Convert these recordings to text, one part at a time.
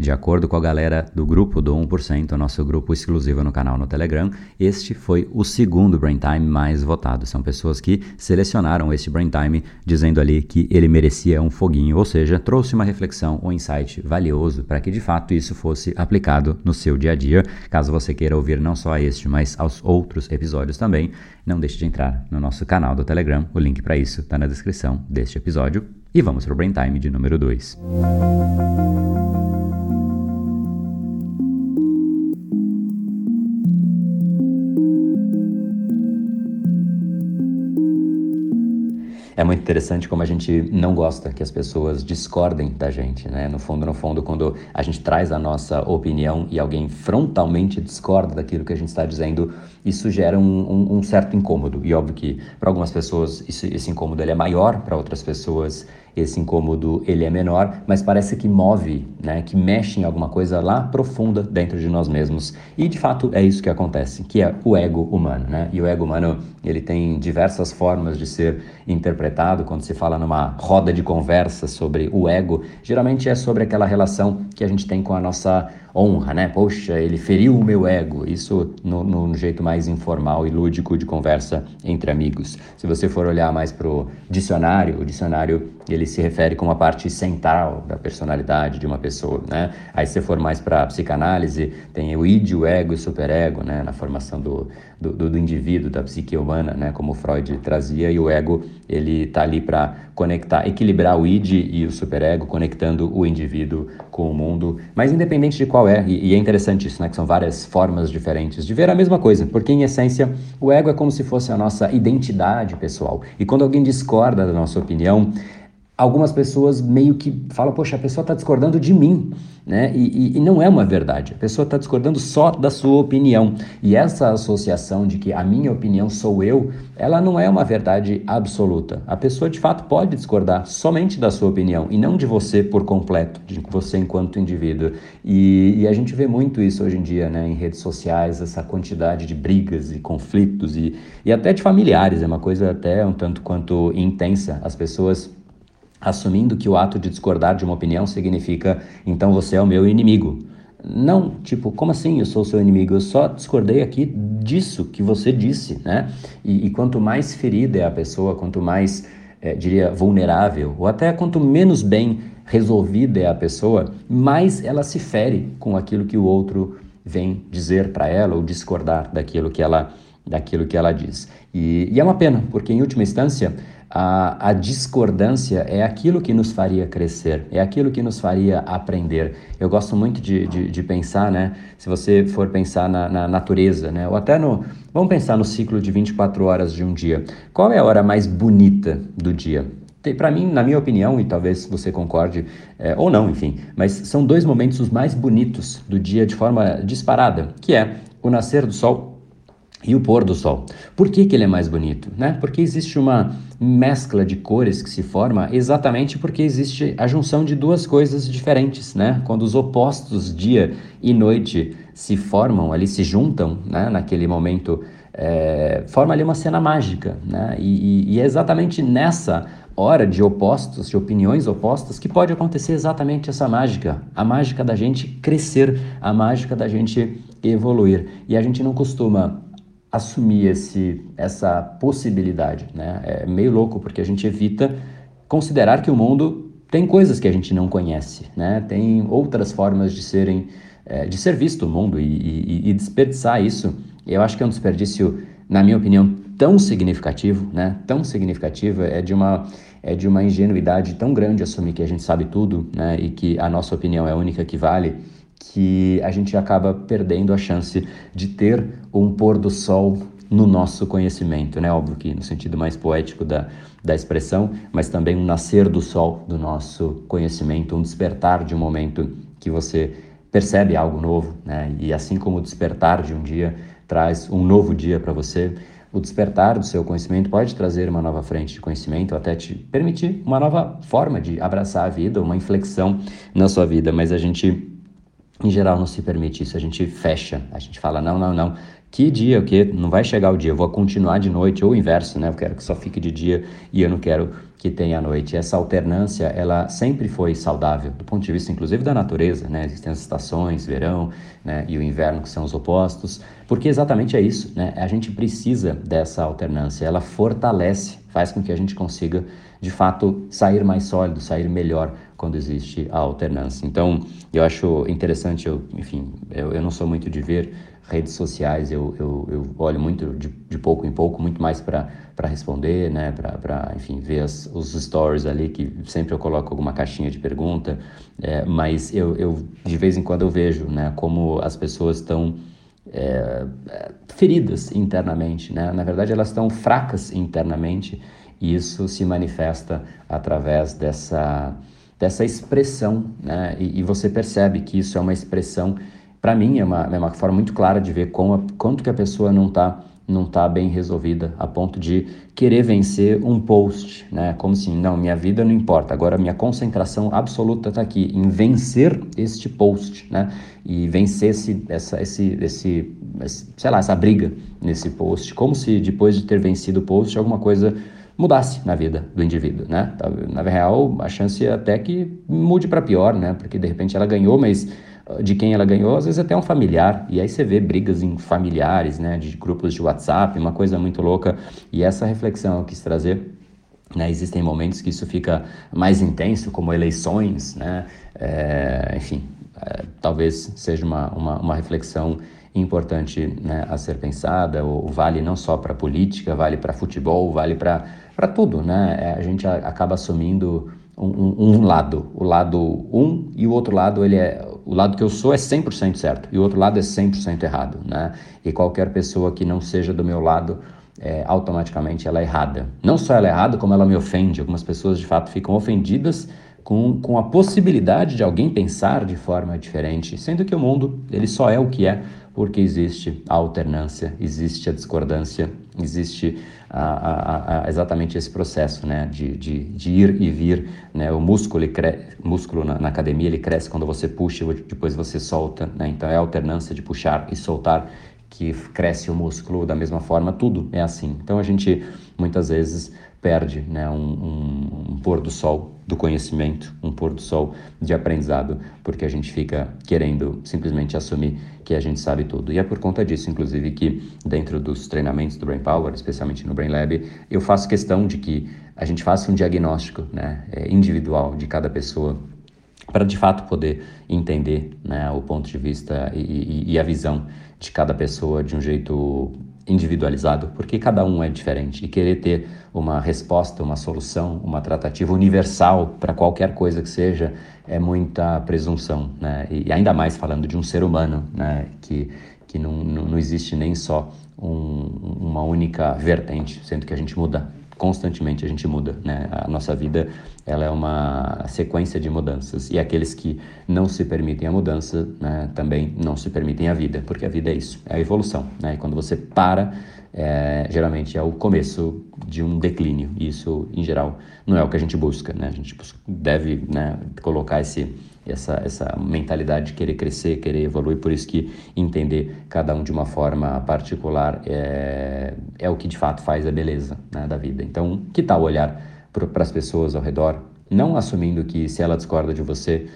De acordo com a galera do grupo do 1%, nosso grupo exclusivo no canal no Telegram, este foi o segundo Brain Time mais votado. São pessoas que selecionaram este Brain Time dizendo ali que ele merecia um foguinho, ou seja, trouxe uma reflexão, um insight valioso para que de fato isso fosse aplicado no seu dia a dia. Caso você queira ouvir não só este, mas aos outros episódios também, não deixe de entrar no nosso canal do Telegram. O link para isso está na descrição deste episódio. E vamos para o Brain Time de número 2. É muito interessante como a gente não gosta que as pessoas discordem da gente, né? No fundo, no fundo, quando a gente traz a nossa opinião e alguém frontalmente discorda daquilo que a gente está dizendo, isso gera um, um, um certo incômodo. E óbvio que para algumas pessoas isso, esse incômodo ele é maior, para outras pessoas esse incômodo ele é menor, mas parece que move, né, que mexe em alguma coisa lá profunda dentro de nós mesmos. E de fato é isso que acontece, que é o ego humano, né? E o ego humano, ele tem diversas formas de ser interpretado quando se fala numa roda de conversa sobre o ego, geralmente é sobre aquela relação que a gente tem com a nossa honra, né? Poxa, ele feriu o meu ego. Isso no, no, jeito mais informal e lúdico de conversa entre amigos. Se você for olhar mais para o dicionário, o dicionário ele se refere com uma parte central da personalidade de uma pessoa, né? Aí se você for mais para psicanálise, tem o id, o ego e o superego, né? Na formação do, do, do indivíduo, da psique humana, né? Como Freud trazia, e o ego ele está ali para conectar, equilibrar o id e o superego, conectando o indivíduo com o mundo. Mas independente de qual é, e, e é interessante isso, né? Que são várias formas diferentes de ver a mesma coisa, porque em essência o ego é como se fosse a nossa identidade pessoal. E quando alguém discorda da nossa opinião, algumas pessoas meio que falam, poxa, a pessoa está discordando de mim, né? E, e, e, não é uma verdade. A pessoa está discordando só da sua opinião. E essa associação de que a minha opinião sou eu, ela não é uma verdade absoluta. A pessoa de fato pode discordar somente da sua opinião e não de você por completo, de você enquanto indivíduo. E, e a gente vê muito isso hoje em dia, né? Em redes sociais, essa quantidade de brigas e conflitos e, e até de familiares. É uma coisa até um tanto quanto intensa. As pessoas assumindo que o ato de discordar de uma opinião significa então você é o meu inimigo. Não, tipo, como assim eu sou seu inimigo? Eu só discordei aqui disso que você disse, né? E, e quanto mais ferida é a pessoa, quanto mais, é, diria, vulnerável, ou até quanto menos bem resolvida é a pessoa, mais ela se fere com aquilo que o outro vem dizer para ela ou discordar daquilo que ela, daquilo que ela diz. E, e é uma pena, porque em última instância, a, a, discordância é aquilo que nos faria crescer, é aquilo que nos faria aprender. Eu gosto muito de, de, de pensar, né? Se você for pensar na, na, natureza, né? Ou até no. Vamos pensar no ciclo de 24 horas de um dia. Qual é a hora mais bonita do dia? Para mim, na minha opinião, e talvez você concorde é, ou não, enfim, mas são dois momentos os mais bonitos do dia de forma disparada, que é o nascer do sol e o pôr do sol. Por que, que ele é mais bonito? Né? Porque existe uma mescla de cores que se forma exatamente porque existe a junção de duas coisas diferentes. Né? Quando os opostos dia e noite se formam, ali se juntam né? naquele momento, é, forma ali uma cena mágica. Né? E, e, e é exatamente nessa hora de opostos, de opiniões opostas, que pode acontecer exatamente essa mágica, a mágica da gente crescer, a mágica da gente evoluir. E a gente não costuma assumir esse, essa possibilidade. Né? É meio louco porque a gente evita considerar que o mundo tem coisas que a gente não conhece, né? tem outras formas de serem é, de ser visto o mundo e, e, e, desperdiçar isso. Eu acho que é um desperdício, na minha opinião, tão significativo, né? Tão significativo é de uma é de uma ingenuidade tão grande assumir que a gente sabe tudo, né? E que a nossa opinião é a única que vale que a gente acaba perdendo a chance de ter um pôr do sol no nosso conhecimento, né? Óbvio que no sentido mais poético da, da expressão, mas também um nascer do sol do nosso conhecimento, um despertar de um momento que você percebe algo novo, né? E assim como o despertar de um dia traz um novo dia para você, o despertar do seu conhecimento pode trazer uma nova frente de conhecimento, até te permitir uma nova forma de abraçar a vida, uma inflexão na sua vida, mas a gente em geral não se permite isso, a gente fecha, a gente fala, não, não, não, que dia, o que? Não vai chegar o dia, eu vou continuar de noite, ou o inverso, né? Eu quero que só fique de dia e eu não quero que à noite. Essa alternância, ela sempre foi saudável, do ponto de vista, inclusive, da natureza, né? Existem as estações, verão né? e o inverno, que são os opostos, porque exatamente é isso, né? A gente precisa dessa alternância, ela fortalece, faz com que a gente consiga, de fato, sair mais sólido, sair melhor quando existe a alternância. Então, eu acho interessante, eu, enfim, eu, eu não sou muito de ver redes sociais, eu, eu, eu olho muito de, de pouco em pouco, muito mais para responder, né, para, enfim, ver as, os stories ali, que sempre eu coloco alguma caixinha de pergunta, é, mas eu, eu, de vez em quando eu vejo, né, como as pessoas estão é, feridas internamente, né, na verdade elas estão fracas internamente, e isso se manifesta através dessa, dessa expressão, né, e, e você percebe que isso é uma expressão para mim é uma, é uma forma muito clara de ver como a, quanto que a pessoa não está não tá bem resolvida a ponto de querer vencer um post, né? Como assim, não, minha vida não importa, agora minha concentração absoluta está aqui em vencer este post, né? E vencer esse, essa, esse, esse, esse, sei lá, essa briga nesse post, como se depois de ter vencido o post alguma coisa mudasse na vida do indivíduo, né? Na real, a chance é até que mude para pior, né? Porque de repente ela ganhou, mas de quem ela ganhou, às vezes até um familiar. E aí você vê brigas em familiares, né, de grupos de WhatsApp, uma coisa muito louca. E essa reflexão eu quis trazer. Né, existem momentos que isso fica mais intenso, como eleições, né? É, enfim, é, talvez seja uma, uma, uma reflexão importante né, a ser pensada. O, vale não só para política, vale para futebol, vale para tudo. Né? É, a gente acaba assumindo um, um, um, lado, o lado um, e o outro lado ele é o lado que eu sou é 100% certo e o outro lado é 100% errado, né? E qualquer pessoa que não seja do meu lado, é, automaticamente ela é errada. Não só ela é errada, como ela me ofende. Algumas pessoas de fato ficam ofendidas com, com a possibilidade de alguém pensar de forma diferente, sendo que o mundo ele só é o que é porque existe a alternância, existe a discordância, existe a, a, a, exatamente esse processo né, de, de, de, ir e vir. Né? O músculo, ele cre... músculo na, na, academia ele cresce quando você puxa e depois você solta. Né? Então é a alternância de puxar e soltar que cresce o músculo da mesma forma, tudo é assim. Então a gente muitas vezes perde né, um, um, um, pôr do sol do conhecimento, um pôr do sol de aprendizado, porque a gente fica querendo simplesmente assumir que a gente sabe tudo. E é por conta disso, inclusive, que dentro dos treinamentos do Brain Power, especialmente no Brain Lab, eu faço questão de que a gente faça um diagnóstico né, é, individual de cada pessoa para de fato poder entender né, o ponto de vista e, e, e a visão de cada pessoa de um jeito individualizado, porque cada um é diferente e querer ter uma resposta, uma solução, uma tratativa universal para qualquer coisa que seja é muita presunção, né? E ainda mais falando de um ser humano, né? Que que não, não, não existe nem só um, uma única vertente, sendo que a gente muda constantemente a gente muda, né? A nossa vida ela é uma sequência de mudanças e aqueles que não se permitem a mudança, né, também não se permitem a vida, porque a vida é isso, é a evolução, né? E quando você para, é, geralmente é o começo de um declínio. E isso, em geral, não é o que a gente busca, né? A gente deve né, colocar esse essa, essa mentalidade de querer crescer, querer evoluir, por isso que entender cada um de uma forma particular é, é o que de fato faz a beleza né, da vida. Então, que tal olhar para as pessoas ao redor, não assumindo que se ela discorda de você,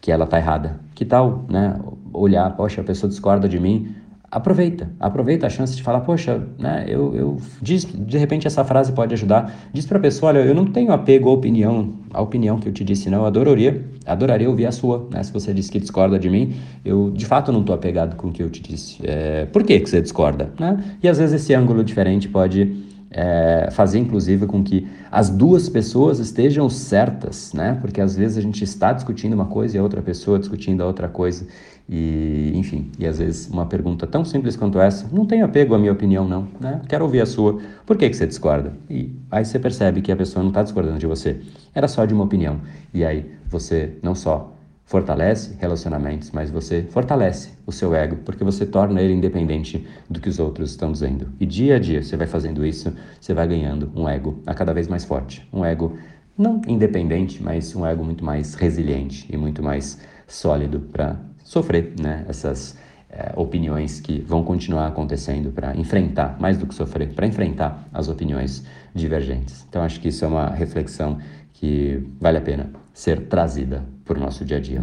que ela está errada. Que tal, né, olhar, poxa, a pessoa discorda de mim, aproveita, aproveita a chance de falar, poxa, né, eu, eu diz, de repente essa frase pode ajudar. Diz para a pessoa, olha, eu não tenho apego à opinião, à opinião que eu te disse, não, eu adoraria, adoraria ouvir a sua, né? Se você disse que discorda de mim, eu de fato não estou apegado com o que eu te disse. É, por que, que você discorda, né? E às vezes esse ângulo diferente pode é, fazer inclusive com que as duas pessoas estejam certas, né? Porque às vezes a gente está discutindo uma coisa e a outra pessoa discutindo a outra coisa. E, enfim, e às vezes uma pergunta tão simples quanto essa, não tenho apego à minha opinião, não, né? Quero ouvir a sua. Por que, que você discorda? E aí você percebe que a pessoa não está discordando de você, era só de uma opinião. E aí você não só fortalece relacionamentos, mas você fortalece o seu ego, porque você torna ele independente do que os outros estão dizendo. E dia a dia você vai fazendo isso, você vai ganhando um ego a cada vez mais forte. Um ego não independente, mas um ego muito mais resiliente e muito mais sólido para sofrer né, essas, é, opiniões que vão continuar acontecendo para enfrentar, mais do que sofrer, para enfrentar as opiniões divergentes. Então, acho que isso é uma reflexão que vale a pena ser trazida para o nosso dia a dia.